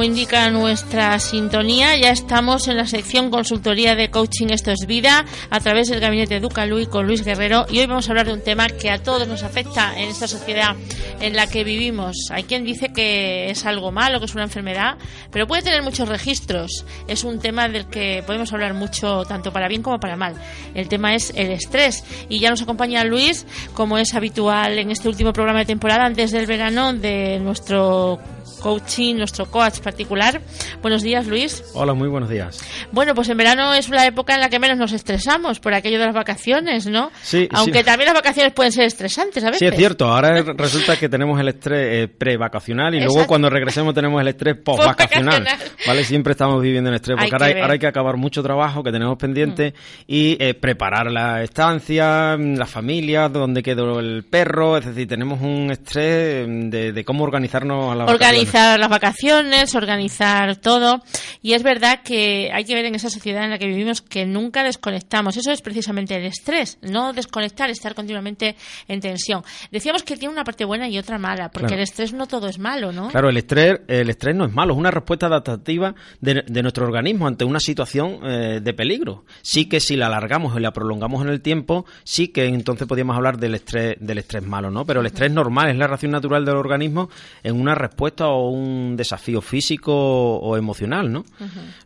como indica nuestra sintonía, ya estamos en la sección consultoría de coaching Esto es Vida a través del gabinete Ducalui con Luis Guerrero y hoy vamos a hablar de un tema que a todos nos afecta en esta sociedad en la que vivimos. Hay quien dice que es algo malo, que es una enfermedad, pero puede tener muchos registros. Es un tema del que podemos hablar mucho tanto para bien como para mal. El tema es el estrés y ya nos acompaña Luis, como es habitual en este último programa de temporada antes del verano de nuestro coaching, nuestro coach particular. Buenos días, Luis. Hola, muy buenos días. Bueno, pues en verano es la época en la que menos nos estresamos por aquello de las vacaciones, ¿no? Sí. Aunque sí. también las vacaciones pueden ser estresantes, a veces. Sí, es cierto. Ahora resulta que tenemos el estrés eh, pre-vacacional y luego cuando regresemos tenemos el estrés post-vacacional. ¿Vale? Siempre estamos viviendo en estrés Hay porque ahora hay, ver. ahora hay que acabar mucho trabajo que tenemos pendiente y eh, preparar la estancia, mm, la familia, dónde quedó el perro. Es decir, tenemos un estrés mm, de, de cómo organizarnos a la organizar las vacaciones, organizar todo. Y es verdad que hay que ver en esa sociedad en la que vivimos que nunca desconectamos. Eso es precisamente el estrés, no desconectar, estar continuamente en tensión. Decíamos que tiene una parte buena y otra mala, porque Claro. el estrés no todo es malo, ¿no? Claro, el estrés, el estrés no es malo, es una respuesta adaptativa de, de nuestro organismo ante una situación eh, de peligro. Sí que si la alargamos y la prolongamos en el tiempo, sí que entonces podríamos hablar del estrés, del estrés malo, ¿no? Pero el estrés normal es la reacción natural del organismo en una respuesta o un desafío físico o emocional, ¿no?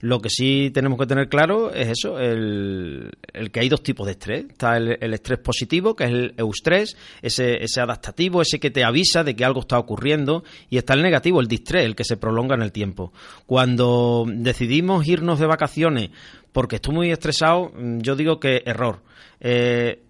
Lo que sí tenemos que tener claro es eso, el, el que hay dos tipos de estrés. Está el, el estrés positivo, que es el eustrés, ese, ese adaptativo, ese que te avisa de que algo está ocurriendo, y está el negativo, el distrés, el que se prolonga en el tiempo. Cuando decidimos irnos de vacaciones porque estoy muy estresado, yo digo que error. Eh,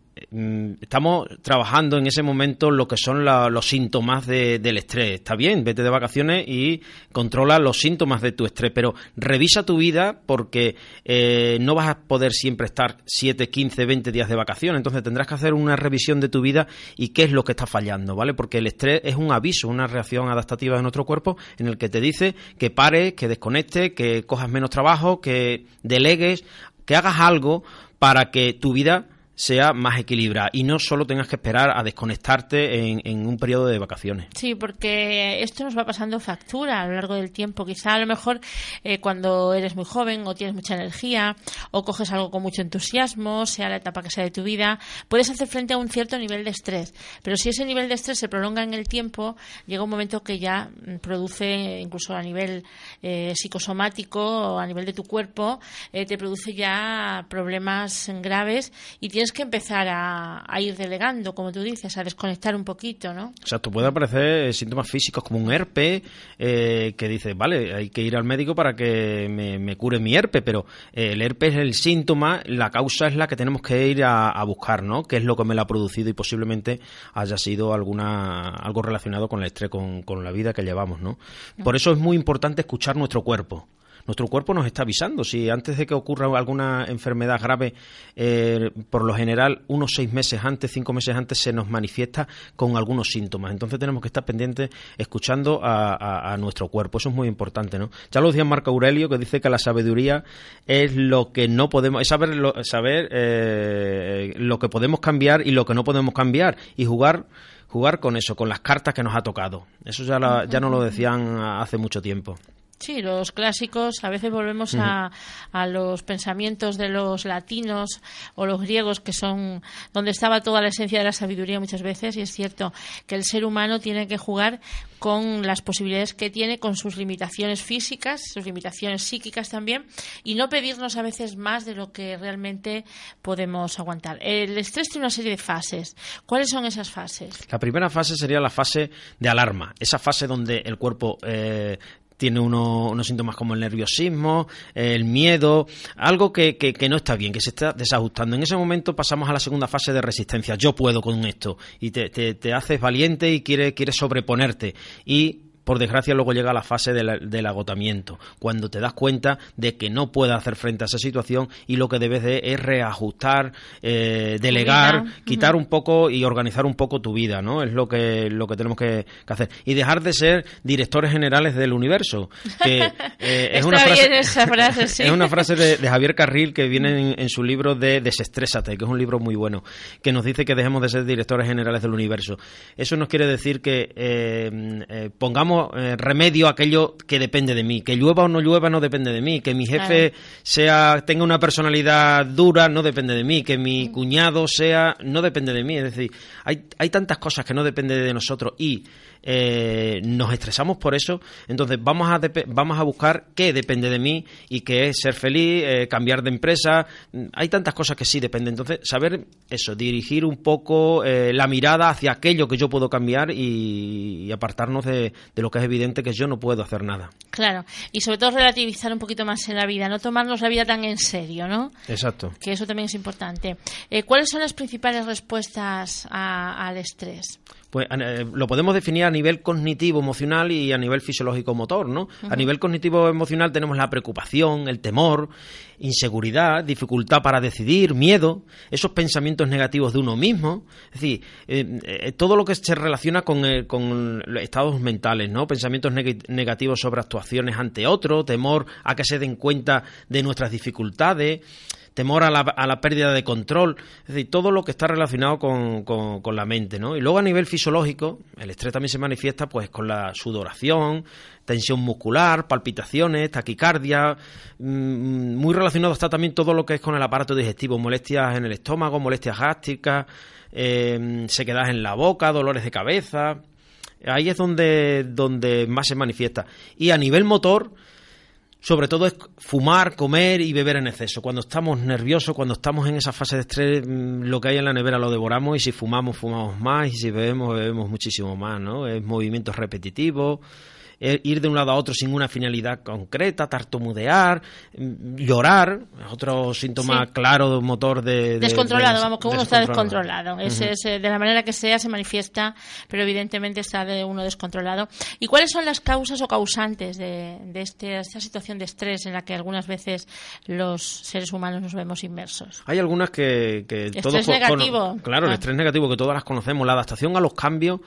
estamos trabajando en ese momento lo que son los síntomas de- del estrés. Está bien, vete de vacaciones y controla los síntomas de tu estrés, pero revisa tu vida porque eh, no vas a poder siempre estar 7, 15, 20 días de vacaciones. Entonces tendrás que hacer una revisión de tu vida y qué es lo que está fallando, ¿vale? Porque el estrés es un aviso, una reacción adaptativa de nuestro cuerpo en el que te dice que pares, que desconectes, que cojas menos trabajo, que delegues, que hagas algo para que tu vida sea más equilibrada y no solo tengas que esperar a desconectarte en, en un periodo de vacaciones. Sí, porque esto nos va pasando factura a lo largo del tiempo. Quizá a lo mejor eh, cuando eres muy joven o tienes mucha energía o coges algo con mucho entusiasmo, sea la etapa que sea de tu vida, puedes hacer frente a un cierto nivel de estrés. Pero si ese nivel de estrés se prolonga en el tiempo, llega un momento que ya mm, produce, incluso a nivel eh, psicosomático o a nivel de tu cuerpo, eh, te produce ya problemas graves y tienes que empezar a, a ir delegando, como tú dices, a desconectar un poquito, ¿no? Exacto, puede aparecer síntomas físicos como un herpes, eh, que dices, vale, hay que ir al médico para que me, me cure mi herpes, pero eh, el herpes es el síntoma, la causa es la que tenemos que ir a, a buscar, ¿no? ¿Qué es lo que me lo ha producido y posiblemente haya sido alguna algo relacionado con el estrés, con, con la vida que llevamos, ¿no? Por eso es muy importante escuchar nuestro cuerpo. Nuestro cuerpo nos está avisando. Si antes de que ocurra alguna enfermedad grave, eh, por lo general, unos seis meses antes, cinco meses antes, se nos manifiesta con algunos síntomas. Entonces tenemos que estar pendientes escuchando a, nuestro cuerpo. Eso es muy importante, ¿no? Ya lo decía Marco Aurelio, que dice que la sabiduría es lo que no podemos, es saber, lo, saber eh, lo que podemos cambiar y lo que no podemos cambiar y jugar jugar con eso, con las cartas que nos ha tocado. Eso ya, la- ya lo decían hace mucho tiempo. Sí, los clásicos, a veces volvemos a, a los pensamientos de los latinos o los griegos, que son donde estaba toda la esencia de la sabiduría muchas veces, y es cierto que el ser humano tiene que jugar con las posibilidades que tiene, con sus limitaciones físicas, sus limitaciones psíquicas también, y no pedirnos a veces más de lo que realmente podemos aguantar. El estrés tiene una serie de fases. ¿Cuáles son esas fases? La primera fase sería la fase de alarma, esa fase donde el cuerpo eh, tiene uno- unos síntomas como el nerviosismo, el miedo, algo que, que- que no está bien, que se está desajustando. En ese momento pasamos a la segunda fase de resistencia. Yo puedo con esto. Y te, te- te haces valiente y quieres, quieres sobreponerte. Y por desgracia luego llega la fase del, del agotamiento, cuando te das cuenta de que no puedes hacer frente a esa situación y lo que debes de es reajustar, eh, delegar, vida. quitar un poco y organizar un poco tu vida, ¿no? Es lo que, lo que tenemos que, que hacer. Y dejar de ser directores generales del universo, que eh, es, una frase, bien esa frase, sí. es una frase de, de Javier Carril que viene en, en su libro de Desestrésate, que es un libro muy bueno, que nos dice que dejemos de ser directores generales del universo. Eso nos quiere decir que eh, eh, pongamos eh, remedio a aquello que depende de mí, que llueva o no llueva no depende de mí, que mi jefe Claro. sea tenga una personalidad dura no depende de mí, que mi cuñado sea no depende de mí, es decir, hay, hay tantas cosas que no dependen de nosotros. Y eh, nos estresamos por eso, entonces vamos a, vamos a buscar qué depende de mí y que es ser feliz, eh, cambiar de empresa, hay tantas cosas que sí dependen, entonces saber eso, dirigir un poco eh, la mirada hacia aquello que yo puedo cambiar y, y apartarnos de, de lo que es evidente que yo no puedo hacer nada. Claro, y sobre todo relativizar un poquito más en la vida, no tomarnos la vida tan en serio, ¿no? Exacto. Que eso también es importante. Eh, ¿Cuáles son las principales respuestas a- al estrés? Pues eh, lo podemos definir a nivel cognitivo, emocional y a nivel fisiológico motor, ¿no? A nivel cognitivo emocional tenemos la preocupación, el temor, inseguridad, dificultad para decidir, miedo, esos pensamientos negativos de uno mismo, es decir, eh, eh, todo lo que se relaciona con, eh, con los estados mentales, ¿no? Pensamientos neg- negativos sobre actuaciones ante otro, temor a que se den cuenta de nuestras dificultades, temor a la, a la pérdida de control, es decir, todo lo que está relacionado con, con- la mente, ¿no? Y luego a nivel fisiológico, el estrés también se manifiesta pues con la sudoración, tensión muscular, palpitaciones, taquicardia, mm, muy relacionado está también todo lo que es con el aparato digestivo, molestias en el estómago, molestias gástricas, eh, sequedad en la boca, dolores de cabeza, ahí es donde, donde más se manifiesta. Y a nivel motor, sobre todo es fumar, comer y beber en exceso. Cuando estamos nerviosos, cuando estamos en esa fase de estrés, mm, lo que hay en la nevera lo devoramos y si fumamos, fumamos más y si bebemos, bebemos muchísimo más, ¿no? Es movimientos repetitivos, ir de un lado a otro sin una finalidad concreta, tartamudear, mm, llorar, otro síntoma Sí. claro motor de... de- descontrolado, de- vamos, que uno está descontrolado. Es, eh, de la manera que sea se manifiesta, pero evidentemente está de uno descontrolado. ¿Y cuáles son las causas o causantes de, de este- esta situación de estrés en la que algunas veces los seres humanos nos vemos inmersos? Hay algunas que, que Estrés todos negativo. claro, el Ah. estrés negativo que todas las conocemos, la adaptación a los cambios,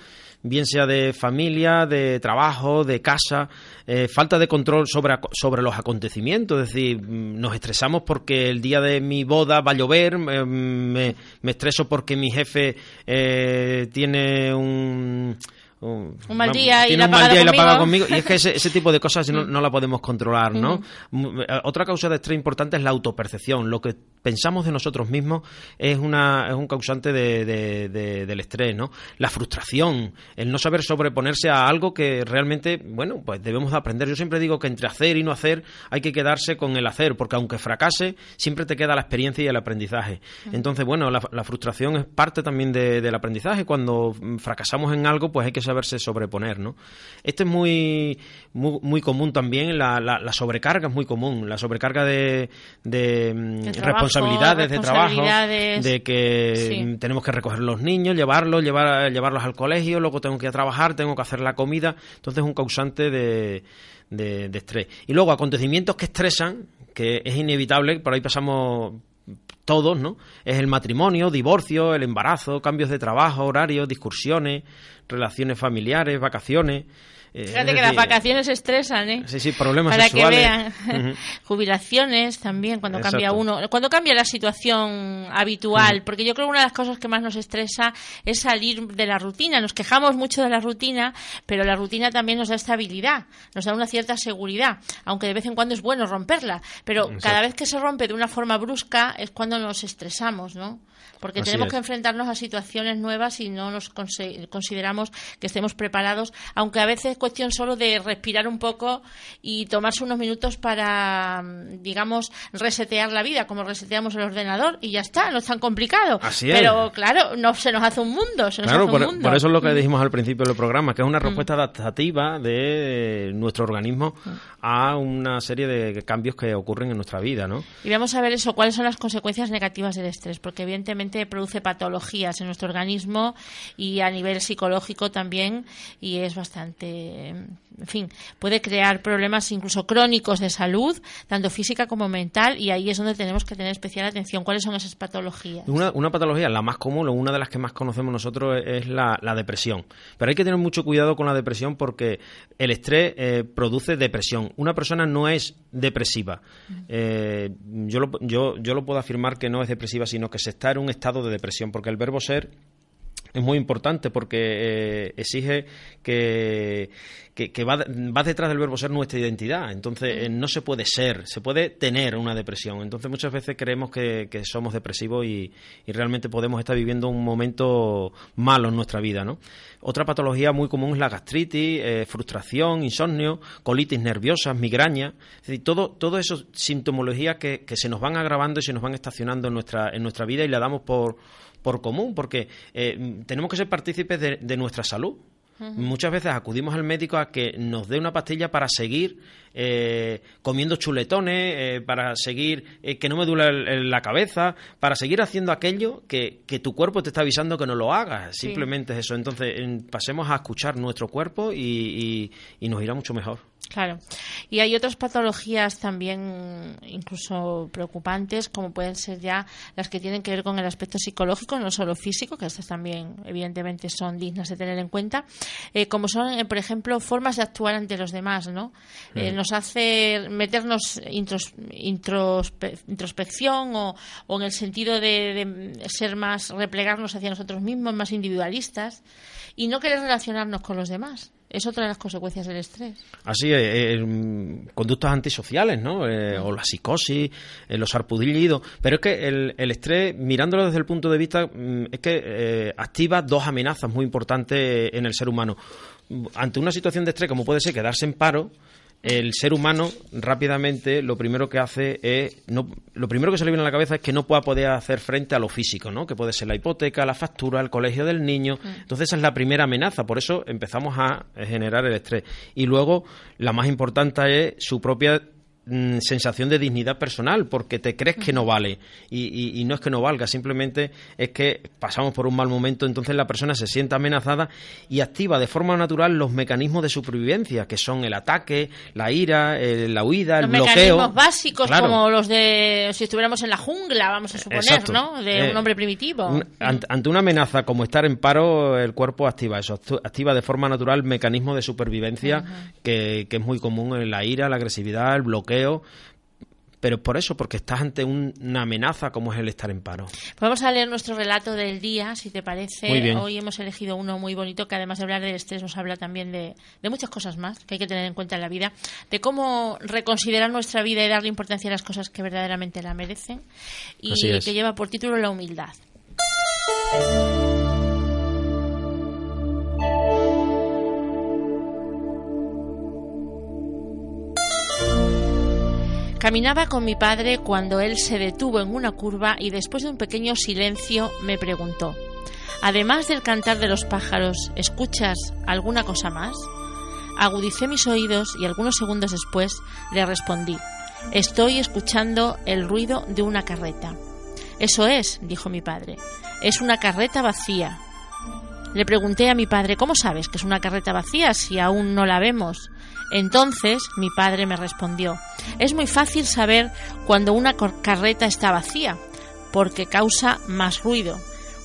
bien sea de familia, de trabajo, de casa, eh, falta de control sobre, sobre los acontecimientos, es decir, mm, nos estresamos porque el día de mi boda va a llover, eh, me, me estreso porque mi jefe eh, tiene un... Un, Un mal día y la un ha mal pagado día y la paga conmigo. y es que ese, ese tipo de cosas no, no la podemos controlar, ¿no? M- eh, Otra causa de estrés importante es la autopercepción. Lo que pensamos de nosotros mismos es una es un causante de, de- de- del estrés, ¿no? La frustración, el no saber sobreponerse a algo que realmente, bueno, pues debemos de aprender. Yo siempre digo que entre hacer y no hacer hay que quedarse con el hacer, porque aunque fracase, siempre te queda la experiencia y el aprendizaje. Entonces, bueno, la, la frustración es parte también de- del aprendizaje. Cuando mm, fracasamos en algo, pues hay que saberse sobreponer, ¿no? Esto es muy, muy, muy común también, la, la- la sobrecarga es muy común, la sobrecarga de, de, mm, De trabajo, responsabilidades, de trabajo, de que Sí. tenemos que recoger los niños, llevarlos, llevar, llevarlos al colegio, luego tengo que ir a trabajar, tengo que hacer la comida, entonces es un causante de, de, de estrés. Y luego acontecimientos que estresan, que es inevitable, por ahí pasamos todos, ¿no? Es el matrimonio, divorcio, el embarazo, cambios de trabajo, horarios, discusiones, relaciones familiares, vacaciones. Eh, Fíjate que las vacaciones estresan, ¿eh? Sí, sí, problemas Para sexuales. que vean. Jubilaciones también, cuando cambia uno. Cuando cambia la situación habitual. Porque yo creo que una de las cosas que más nos estresa es salir de la rutina. Nos quejamos mucho de la rutina, pero la rutina también nos da estabilidad, nos da una cierta seguridad. Aunque de vez en cuando es bueno romperla. Pero cada vez que se rompe de una forma brusca es cuando nos estresamos, ¿no? Porque Así tenemos es. que enfrentarnos a situaciones nuevas y no nos consideramos que estemos preparados, aunque a veces es cuestión solo de respirar un poco y tomarse unos minutos para, mm, digamos, resetear la vida, como reseteamos el ordenador y ya está, no es tan complicado. Así es. Pero claro, no se nos hace un mundo, se nos Claro, hace por, un mundo. Mm. por eso es lo que dijimos al principio del programa, que es una respuesta adaptativa de nuestro organismo Mm. a una serie de cambios que ocurren en nuestra vida, ¿no? Y vamos a ver eso, cuáles son las consecuencias negativas del estrés, porque evidentemente produce patologías en nuestro organismo y a nivel psicológico también, y es bastante en fin, puede crear problemas incluso crónicos de salud, tanto física como mental, y ahí es donde tenemos que tener especial atención. ¿Cuáles son esas patologías? Una, una patología, la más común, o una de las que más conocemos nosotros, es la, depresión. Pero hay que tener mucho cuidado con la depresión porque el estrés eh, produce depresión. Una persona no es depresiva. Eh, yo, lo, yo, yo lo puedo afirmar que no es depresiva, sino que se está en un estado de depresión, porque el verbo ser es muy importante porque eh, exige que, que, va, va, detrás del verbo ser nuestra identidad. Entonces, eh, no se puede ser, se puede tener una depresión. Entonces, muchas veces creemos que, somos depresivos y, realmente podemos estar viviendo un momento malo en nuestra vida. ¿no? Otra patología muy común es la gastritis, eh, frustración, insomnio, colitis nerviosa, migraña. Es decir, todo, todo eso sintomologías que, que se nos van agravando y se nos van estacionando en nuestra, en nuestra vida y la damos por por común, porque eh, tenemos que ser partícipes de, nuestra salud. Muchas veces acudimos al médico a que nos dé una pastilla para seguir eh, comiendo chuletones, eh, para seguir que no me duele la cabeza, para seguir haciendo aquello que, tu cuerpo te está avisando que no lo hagas. Simplemente es eso. Entonces pasemos a escuchar nuestro cuerpo y nos irá mucho mejor. Claro. Y hay otras patologías también incluso preocupantes, como pueden ser ya las que tienen que ver con el aspecto psicológico, no solo físico, que estas también evidentemente son dignas de tener en cuenta, eh, como son, eh, por ejemplo, formas de actuar ante los demás, ¿no? Eh, nos hace meternos introspección o, en el sentido de ser más, replegarnos hacia nosotros mismos, más individualistas y no querer relacionarnos con los demás. Es otra de las consecuencias del estrés. Así, eh, eh conductas antisociales, ¿no? Eh, o la psicosis, eh, los arpudillidos. Pero es que el, el, estrés, mirándolo desde el punto de vista, mm, es que activa dos amenazas muy importantes en el ser humano. Ante una situación de estrés, como puede ser quedarse en paro, el ser humano rápidamente lo primero que hace es no, lo primero que se le viene a la cabeza es que no pueda poder hacer frente a lo físico, ¿no? Que puede ser la hipoteca, la factura, el colegio del niño. Mm. Entonces esa es la primera amenaza, por eso empezamos a generar el estrés. Y luego la más importante es su propia Mm, sensación de dignidad personal porque te crees que no vale y, no es que no valga, simplemente es que pasamos por un mal momento, entonces la persona se siente amenazada y activa de forma natural los mecanismos de supervivencia que son el ataque, la ira, la huida, el bloqueo. Mecanismos básicos como los de si estuviéramos en la jungla, vamos a suponer, ¿no? De un eh, hombre primitivo. ante, una amenaza como estar en paro, el cuerpo activa eso, activa de forma natural mecanismos de supervivencia que, que es muy común en la ira, la agresividad, el bloqueo pero por eso, porque estás ante una amenaza como es el estar en paro. Vamos a leer nuestro relato del día, si te parece. Hoy hemos elegido uno muy bonito que además de hablar del estrés nos habla también de, muchas cosas más que hay que tener en cuenta en la vida, de cómo reconsiderar nuestra vida y darle importancia a las cosas que verdaderamente la merecen y que lleva por título la humildad. Caminaba con mi padre cuando él se detuvo en una curva y después de un pequeño silencio me preguntó, Además del cantar de los pájaros, ¿escuchas alguna cosa más? Agudicé mis oídos y algunos segundos después le respondí, Estoy escuchando el ruido de una carreta. Eso es, dijo mi padre, es una carreta vacía. Le pregunté a mi padre, ¿cómo sabes que es una carreta vacía si aún no la vemos? Entonces mi padre me respondió, es muy fácil saber cuando una carreta está vacía, porque causa más ruido.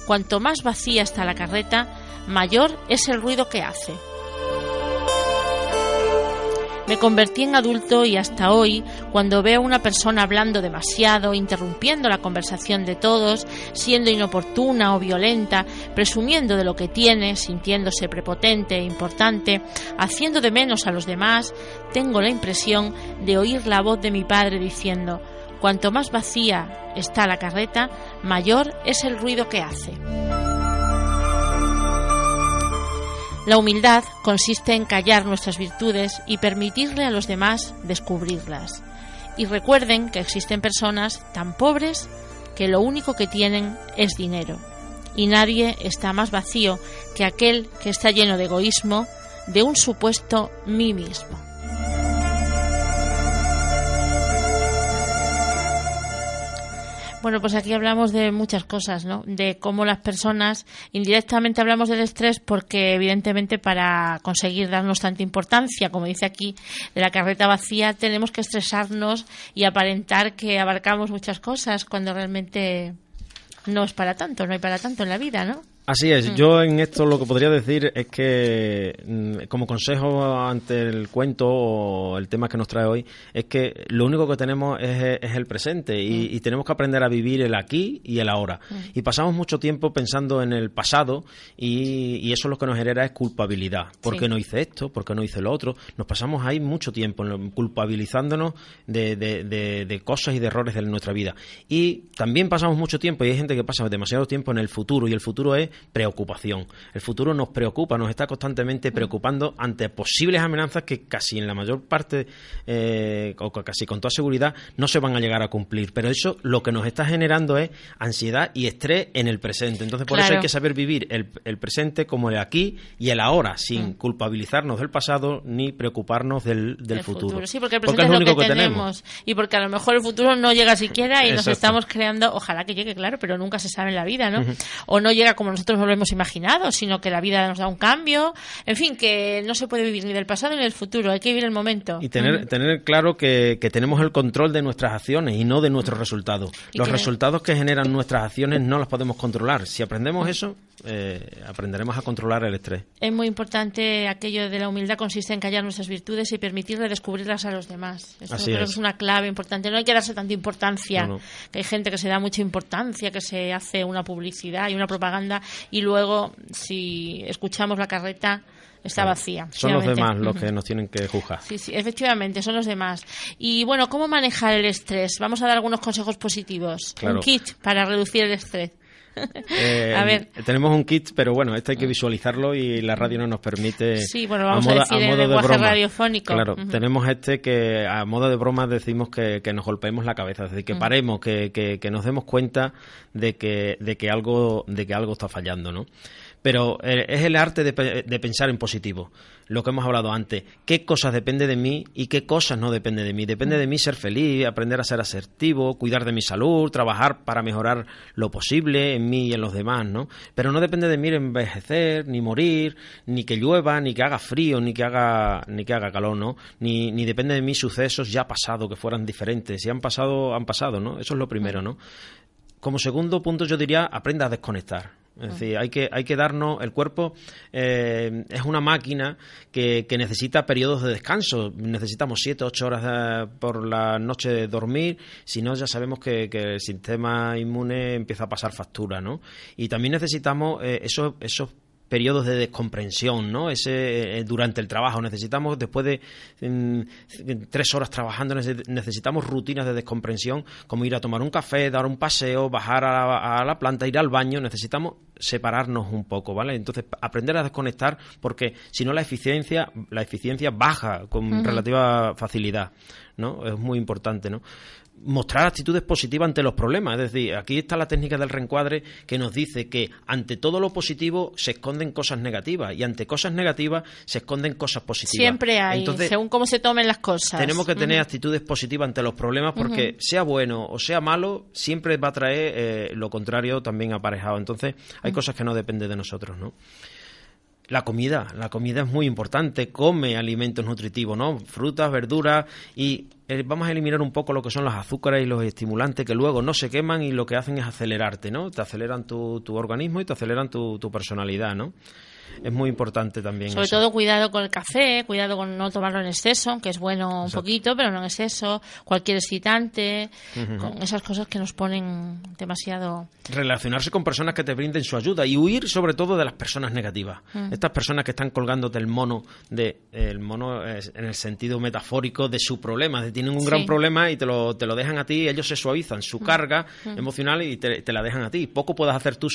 Cuanto más vacía está la carreta, mayor es el ruido que hace. Me convertí en adulto y hasta hoy, cuando veo a una persona hablando demasiado, interrumpiendo la conversación de todos, siendo inoportuna o violenta, presumiendo de lo que tiene, sintiéndose prepotente e importante, haciendo de menos a los demás, tengo la impresión de oír la voz de mi padre diciendo, cuanto más vacía está la carreta, mayor es el ruido que hace. La humildad consiste en callar nuestras virtudes y permitirle a los demás descubrirlas. Y recuerden que existen personas tan pobres que lo único que tienen es dinero. Y nadie está más vacío que aquel que está lleno de egoísmo, de un supuesto mí mismo. Bueno, pues aquí hablamos de muchas cosas, ¿no? De cómo las personas, indirectamente hablamos del estrés porque evidentemente para conseguir darnos tanta importancia, como dice aquí, de la carreta vacía, tenemos que estresarnos y aparentar que abarcamos muchas cosas cuando realmente no es para tanto, no hay para tanto en la vida, ¿no? Así es, mm. yo en esto lo que podría decir es que mm, como consejo ante el cuento o el tema que nos trae hoy es que lo único que tenemos es, el presente y, mm. tenemos que aprender a vivir el aquí y el ahora. Y pasamos mucho tiempo pensando en el pasado y, eso lo que nos genera es culpabilidad. ¿Por qué no hice esto? ¿Por qué no hice lo otro? Nos pasamos ahí mucho tiempo culpabilizándonos de, de cosas y de errores de nuestra vida. Y también pasamos mucho tiempo y hay gente que pasa demasiado tiempo en el futuro y el futuro es preocupación. El futuro nos preocupa, nos está constantemente mm. preocupando ante posibles amenazas que casi en la mayor parte, eh, o casi con toda seguridad, no se van a llegar a cumplir. Pero eso lo que nos está generando es ansiedad y estrés en el presente. Entonces, por eso hay que saber vivir el, presente como el aquí y el ahora, sin mm. culpabilizarnos del pasado ni preocuparnos del, futuro. Sí, porque el presente es lo, único que, tenemos. Y porque a lo mejor el futuro no llega siquiera y nos estamos creando, ojalá que llegue, claro, pero nunca se sabe en la vida, ¿no? O no llega como nosotros no lo hemos imaginado, sino que la vida nos da un cambio. En fin, que no se puede vivir ni del pasado ni del futuro, hay que vivir el momento. Y tener, tener claro que, tenemos el control de nuestras acciones y no de nuestros resultados. Los resultados que generan nuestras acciones no los podemos controlar. Si aprendemos eso, eh, aprenderemos a controlar el estrés. Es muy importante aquello de la humildad, consiste en callar nuestras virtudes y permitirle descubrirlas a los demás. Eso creo es. es una clave importante. No hay que darse tanta importancia. Que hay gente que se da mucha importancia, que se hace una publicidad y una propaganda y luego, si escuchamos la carreta, está vacía. Son los demás los que nos tienen que juzgar. Sí, sí, efectivamente, son los demás. Y bueno, ¿cómo manejar el estrés? Vamos a dar algunos consejos positivos. Un kit para reducir el estrés. Eh, a ver. Tenemos un kit, pero bueno, este hay que visualizarlo y la radio no nos permite. Sí, bueno, vamos a, decir en lenguaje radiofónico. Claro, tenemos este que a modo de broma decimos que, nos golpeemos la cabeza, es decir, que paremos, que, que, nos demos cuenta de que, de que algo, de que algo está fallando, ¿no? Pero eh, es el arte de, pensar en positivo, lo que hemos hablado antes, qué cosas depende de mí y qué cosas no depende de mí. Depende de mí ser feliz, aprender a ser asertivo, cuidar de mi salud, trabajar para mejorar lo posible en mí y en los demás, ¿no? Pero no depende de mí envejecer, ni morir, ni que llueva, ni que haga frío, ni que haga, ni que haga calor, ¿no? Ni, ni depende de mí sucesos ya pasados que fueran diferentes. Si han pasado, han pasado, ¿no? Eso es lo primero, ¿no? Como segundo punto yo diría, aprenda a desconectar es decir, hay que, hay que darnos, el cuerpo eh, es una máquina que, que, necesita periodos de descanso. Necesitamos 7, 8 horas por la noche de dormir, si no ya sabemos que, que, el sistema inmune empieza a pasar factura, ¿no? Y también necesitamos eh, esos, esos periodos de descomprensión, ¿no? Ese eh, durante el trabajo necesitamos después de mm, tres horas trabajando necesitamos rutinas de descomprensión como ir a tomar un café, dar un paseo, bajar a la, planta, ir al baño. Necesitamos separarnos un poco, ¿vale? Entonces aprender a desconectar porque si no la eficiencia la eficiencia baja con relativa facilidad, ¿no? Es muy importante, ¿no? Mostrar actitudes positivas ante los problemas. Es decir, aquí está la técnica del reencuadre que nos dice que ante todo lo positivo se esconden cosas negativas y ante cosas negativas se esconden cosas positivas. Siempre hay, según cómo se tomen las cosas. Tenemos que tener actitudes positivas ante los problemas porque sea bueno o sea malo, siempre va a traer eh, lo contrario también aparejado. Entonces, hay cosas que no dependen de nosotros, ¿no? La comida. La comida es muy importante. Come alimentos nutritivos, ¿no? Frutas, verduras y eh, vamos a eliminar un poco lo que son los azúcares y los estimulantes que luego no se queman y lo que hacen es acelerarte, ¿no? Te aceleran tu, tu organismo y te aceleran tu, tu personalidad, ¿no? Es muy importante también. Sobre todo cuidado con el café, cuidado con no tomarlo en exceso, que es bueno un poquito, pero no en exceso, cualquier excitante, con esas cosas que nos ponen demasiado... Relacionarse con personas que te brinden su ayuda y huir sobre todo de las personas negativas. Mm. Estas personas que están colgándote el mono, de, el mono en el sentido metafórico de su problema, de tienen un gran problema y te lo, te lo dejan a ti, ellos se suavizan su mm. carga mm. emocional y te, la dejan a ti. Poco puedes hacer tú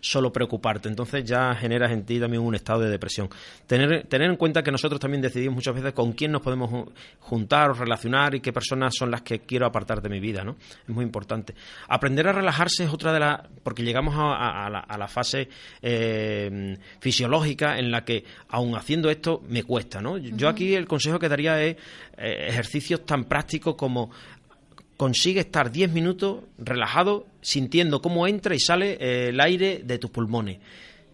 solo preocuparte, entonces ya generas en ti también un estado de depresión. Tener, tener en cuenta que nosotros también decidimos muchas veces con quién nos podemos juntar o relacionar y qué personas son las que quiero apartar de mi vida, ¿no? Es muy importante. Aprender a relajarse es otra de las... porque llegamos a, la, fase eh, fisiológica en la que, aun haciendo esto, me cuesta, ¿no? Yo aquí el consejo que daría es eh, ejercicios tan prácticos como consigue estar 10 minutos relajado, sintiendo cómo entra y sale eh, el aire de tus pulmones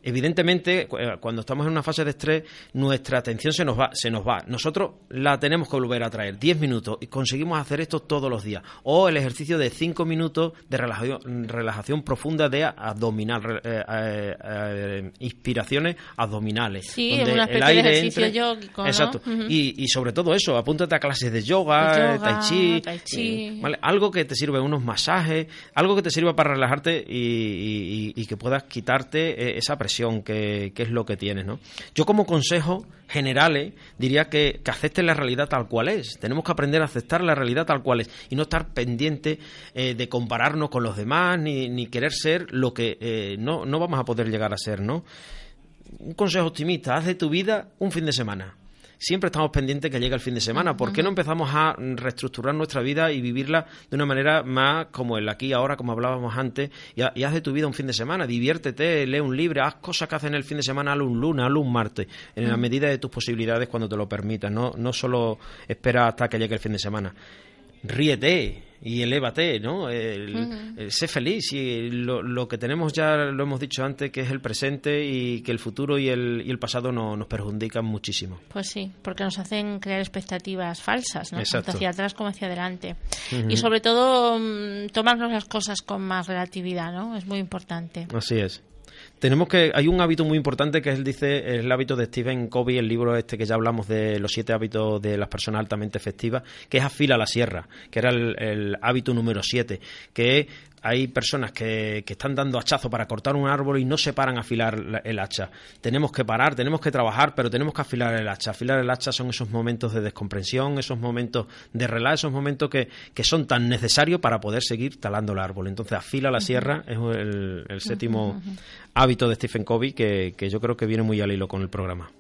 evidentemente, eh, cuando estamos en una fase de estrés, nuestra atención se nos va, se nos va. Nosotros la tenemos que volver a traer 10 minutos y conseguimos hacer esto todos los días. O el ejercicio de 5 minutos de relajación, relajación profunda de abdominal, eh, eh, inspiraciones abdominales. Sí, una especie de ejercicio yógico, Exacto. y, sobre todo eso, apúntate a clases de yoga, tai chi, algo que te sirva, unos masajes, algo que te sirva para relajarte y, y que puedas quitarte esa presión que, es lo que tienes, ¿no? Yo como consejo generales diría que, que aceptes la realidad tal cual es. Tenemos que aprender a aceptar la realidad tal cual es y no estar pendiente eh, de compararnos con los demás ni, ni querer ser lo que eh, no, no vamos a poder llegar a ser, ¿no? Un consejo optimista, haz de tu vida un fin de semana siempre estamos pendientes que llegue el fin de semana. ¿Por qué no empezamos a reestructurar nuestra vida y vivirla de una manera más como el aquí ahora, como hablábamos antes, y, haz de tu vida un fin de semana, diviértete, lee un libro, haz cosas que hacen el fin de semana, hazlo un lunes, hazlo un martes, en la medida de tus posibilidades cuando te lo permitas, no, no solo espera hasta que llegue el fin de semana. Ríete, y elévate, ¿no? El, sé feliz y lo, que tenemos ya lo hemos dicho antes que es el presente y que el futuro y el, y el pasado no, nos perjudican muchísimo. Pues sí, porque nos hacen crear expectativas falsas, ¿no? Tanto hacia atrás como hacia adelante. Y sobre todo mm, tomarnos las cosas con más relatividad, ¿no? Es muy importante. Así es tenemos que hay un hábito muy importante que él dice el hábito de Stephen Covey el libro este que ya hablamos de los siete hábitos de las personas altamente efectivas que es afila la sierra que era el, el hábito número siete que hay personas que, que, están dando hachazo para cortar un árbol y no se paran a afilar el hacha. Tenemos que parar, tenemos que trabajar, pero tenemos que afilar el hacha. Afilar el hacha son esos momentos de descomprensión, esos momentos de relax, esos momentos que, que son tan necesarios para poder seguir talando el árbol. Entonces, afila la sierra es el, séptimo hábito de Stephen Covey que, que yo creo que viene muy al hilo con el programa.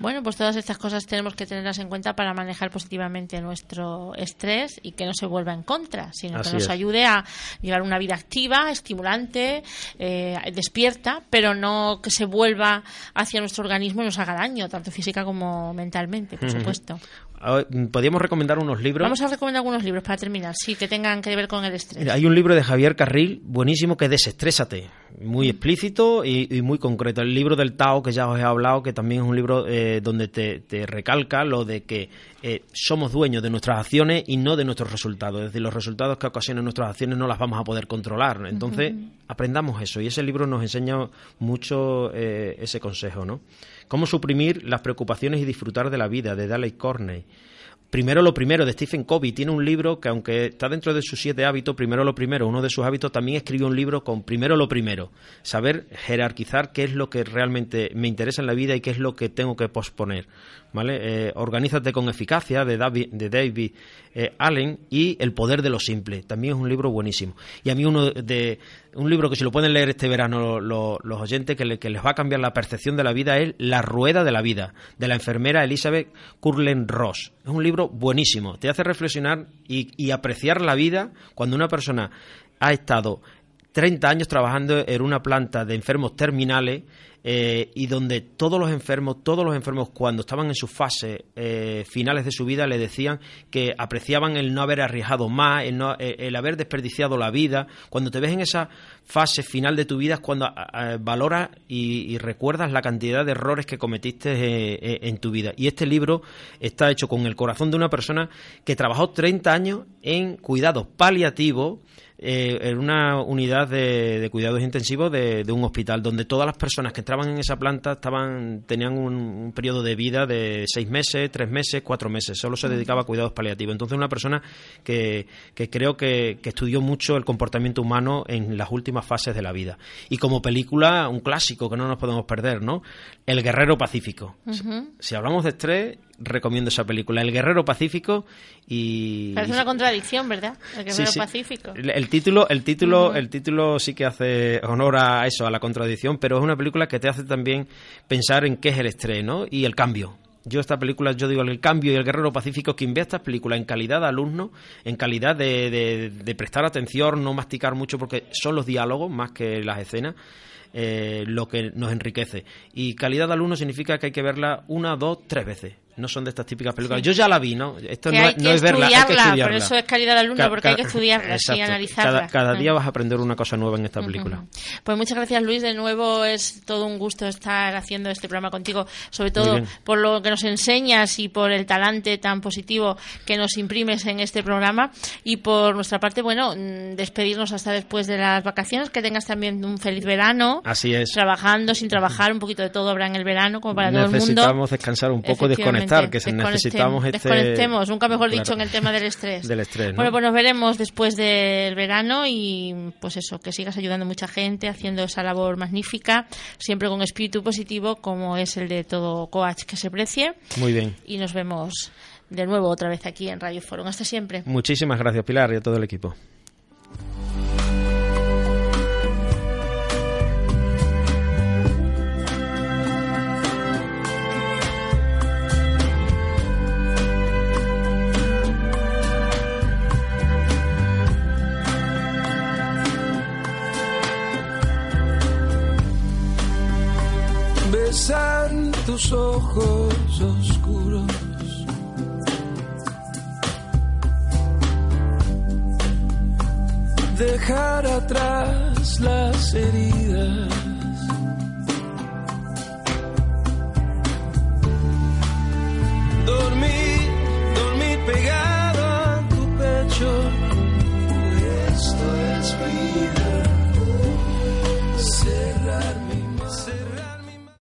Bueno, pues todas estas cosas tenemos que tenerlas en cuenta para manejar positivamente nuestro estrés y que no se vuelva en contra, sino que nos ayude a llevar una vida activa, estimulante, eh, despierta, pero no que se vuelva hacia nuestro organismo y nos haga daño, tanto física como mentalmente, por supuesto. Podríamos recomendar unos libros. Vamos a recomendar algunos libros para terminar, sí, que tengan que ver con el estrés. Hay un libro de Javier Carril buenísimo que es Desestrésate, muy mm. explícito y, muy concreto. El libro del Tao, que ya os he hablado, que también es un libro eh, donde te, recalca lo de que eh, somos dueños de nuestras acciones y no de nuestros resultados. Es decir, los resultados que ocasionan nuestras acciones no las vamos a poder controlar. Entonces, aprendamos eso y ese libro nos enseña mucho eh, ese consejo, ¿no? Cómo suprimir las preocupaciones y disfrutar de la vida, de Daley Corney. Primero lo primero, de Stephen Covey. Tiene un libro que, aunque está dentro de sus siete hábitos, primero lo primero, uno de sus hábitos también escribió un libro con primero lo primero. Saber jerarquizar qué es lo que realmente me interesa en la vida y qué es lo que tengo que posponer. ¿Vale? Eh, organízate con eficacia, de David, de David eh, Allen, y El poder de lo simple. También es un libro buenísimo. Y a mí uno de, un libro que si lo pueden leer este verano los oyentes, que, les va a cambiar la percepción de la vida, es La rueda de la vida, de la enfermera Elizabeth Curlen Ross. Es un libro buenísimo, te hace reflexionar y, apreciar la vida cuando una persona ha estado 30 años trabajando en una planta de enfermos terminales eh, y donde todos los enfermos, todos los enfermos cuando estaban en sus fases eh, finales de su vida le decían que apreciaban el no haber arriesgado más, el, no, eh, el haber desperdiciado la vida. Cuando te ves en esa fase final de tu vida es cuando valoras y, recuerdas la cantidad de errores que cometiste en tu vida. Y este libro está hecho con el corazón de una persona que trabajó 30 años en cuidados paliativos eh, en una unidad de, cuidados intensivos de, un hospital, donde todas las personas que entraban en esa planta estaban tenían un, periodo de vida de seis meses, tres meses, cuatro meses. Solo se dedicaba a cuidados paliativos. Entonces, una persona que, que creo que, estudió mucho el comportamiento humano en las últimas fases de la vida. Y como película, un clásico que no nos podemos perder, ¿no? El Guerrero Pacífico. si hablamos de estrés, recomiendo esa película, El Guerrero Pacífico y... Parece una contradicción, ¿verdad? El Guerrero Pacífico. El, título, el título, el título sí que hace honor a eso, a la contradicción, pero es una película que te hace también pensar en qué es el estreno y el cambio. Yo esta película, yo digo el cambio y el guerrero pacífico, quien vea estas películas en calidad de alumno, en calidad de, de prestar atención, no masticar mucho porque son los diálogos más que las escenas, eh, lo que nos enriquece. Y calidad de alumno significa que hay que verla una, dos, tres veces no son de estas típicas películas. Yo ya la vi, ¿no? Esto Que no, hay no que es verla, hay que estudiarla, por eso es calidad de alumno, porque hay que estudiarla Exacto. analizarla. Cada, cada día vas a aprender una cosa nueva en esta película. Pues muchas gracias Luis, de nuevo es todo un gusto estar haciendo este programa contigo, sobre todo por lo que nos enseñas y por el talante tan positivo que nos imprimes en este programa y por nuestra parte, bueno, mm, despedirnos hasta después de las vacaciones, que tengas también un feliz verano, Así es. trabajando, sin trabajar, un poquito de todo habrá en el verano, como para todo el mundo. necesitamos descansar un poco, Efectivamente, desconectar, que necesitamos este... Desconectemos, nunca mejor Claro. dicho, en el tema del estrés. Del estrés, ¿no? Bueno, pues nos veremos después del verano y pues eso, que sigas ayudando a mucha gente, haciendo esa labor magnífica, siempre con espíritu positivo, como es el de todo coach que se precie. Muy bien. Y nos vemos de nuevo otra vez aquí en Radio Forum. Hasta siempre. Muchísimas gracias, Pilar, y a todo el equipo.